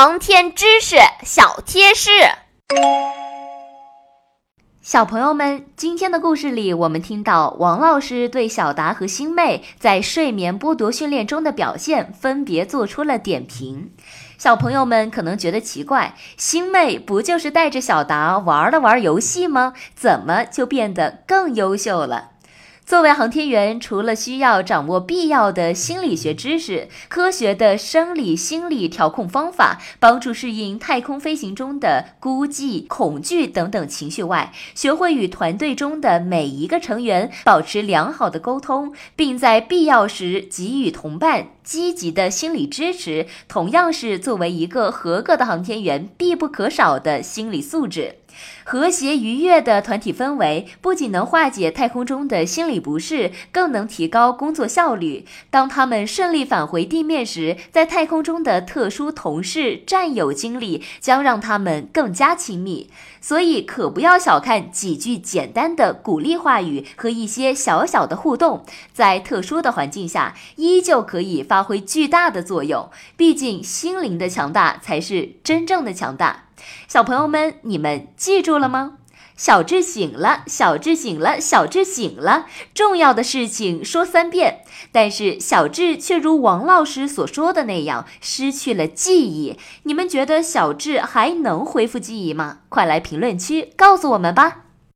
航天知识小贴士，小朋友们，今天的故事里，我们听到王老师对小达和星妹在睡眠剥夺训练中的表现分别做出了点评。小朋友们可能觉得奇怪，星妹不就是带着小达玩了玩游戏吗？怎么就变得更优秀了？作为航天员，除了需要掌握必要的心理学知识、科学的生理心理调控方法，帮助适应太空飞行中的孤寂、恐惧等等情绪外，学会与团队中的每一个成员保持良好的沟通，并在必要时给予同伴积极的心理支持，同样是作为一个合格的航天员必不可少的心理素质。和谐愉悦的团体氛围不仅能化解太空中的心理不适，更能提高工作效率。当他们顺利返回地面时，在太空中的特殊同事、战友经历将让他们更加亲密。所以，可不要小看几句简单的鼓励话语和一些小小的互动，在特殊的环境下，依旧可以发挥巨大的作用。毕竟，心灵的强大才是真正的强大。小朋友们，你们记住了吗？小智醒了，小智醒了，小智醒了。重要的事情说三遍，但是小智却如王老师所说的那样失去了记忆。你们觉得小智还能恢复记忆吗？快来评论区告诉我们吧。